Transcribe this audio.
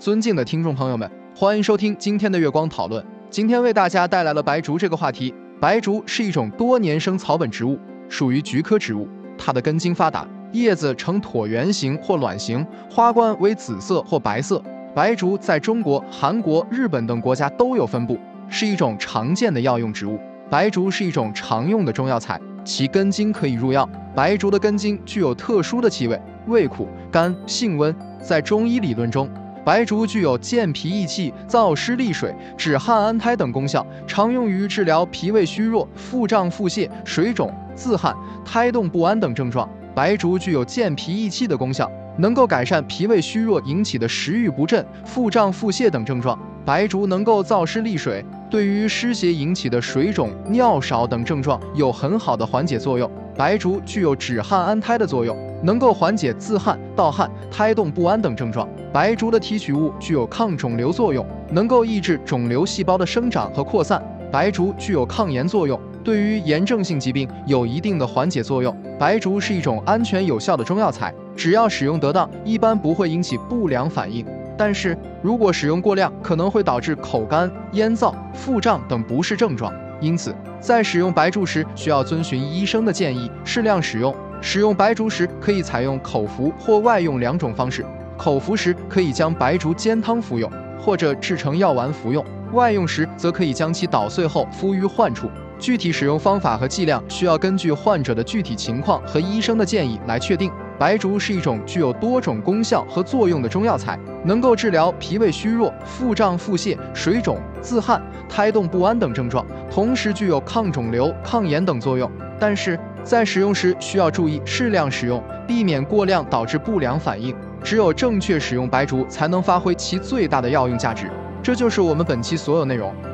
尊敬的听众朋友们，欢迎收听今天的月光讨论。今天为大家带来了白术这个话题。白术是一种多年生草本植物，属于菊科植物。它的根茎发达，叶子呈椭圆形或卵形，花冠为紫色或白色。白术在中国、韩国、日本等国家都有分布，是一种常见的药用植物。白术是一种常用的中药材，其根茎可以入药。白术的根茎具有特殊的气味，味苦、甘、性温。在中医理论中，白术具有健脾益气、燥湿利水、止汗安胎等功效，常用于治疗脾胃虚弱、腹胀、腹泻、水肿、自汗、胎动不安等症状。白术具有健脾益气的功效，能够改善脾胃虚弱引起的食欲不振、腹胀、腹泻等症状。白术能够燥湿利水，对于湿邪引起的水肿、尿少等症状有很好的缓解作用。白术具有止汗安胎的作用，能够缓解自汗、盗汗、胎动不安等症状。白术的提取物具有抗肿瘤作用，能够抑制肿瘤细胞的生长和扩散。白术具有抗炎作用，对于炎症性疾病有一定的缓解作用。白术是一种安全有效的中药材，只要使用得当，一般不会引起不良反应。但是如果使用过量，可能会导致口干、咽燥、腹胀等不适症状。因此，在使用白术时，需要遵循医生的建议，适量使用。使用白术时，可以采用口服或外用两种方式。口服时，可以将白术煎汤服用，或者制成药丸服用；外用时，则可以将其捣碎后敷于患处。具体使用方法和剂量，需要根据患者的具体情况和医生的建议来确定。白术是一种具有多种功效和作用的中药材，能够治疗脾胃虚弱、腹胀、腹泻、水肿、自汗、胎动不安等症状，同时具有抗肿瘤、抗炎等作用。但是在使用时需要注意适量使用，避免过量导致不良反应。只有正确使用白术，才能发挥其最大的药用价值。这就是我们本期所有内容。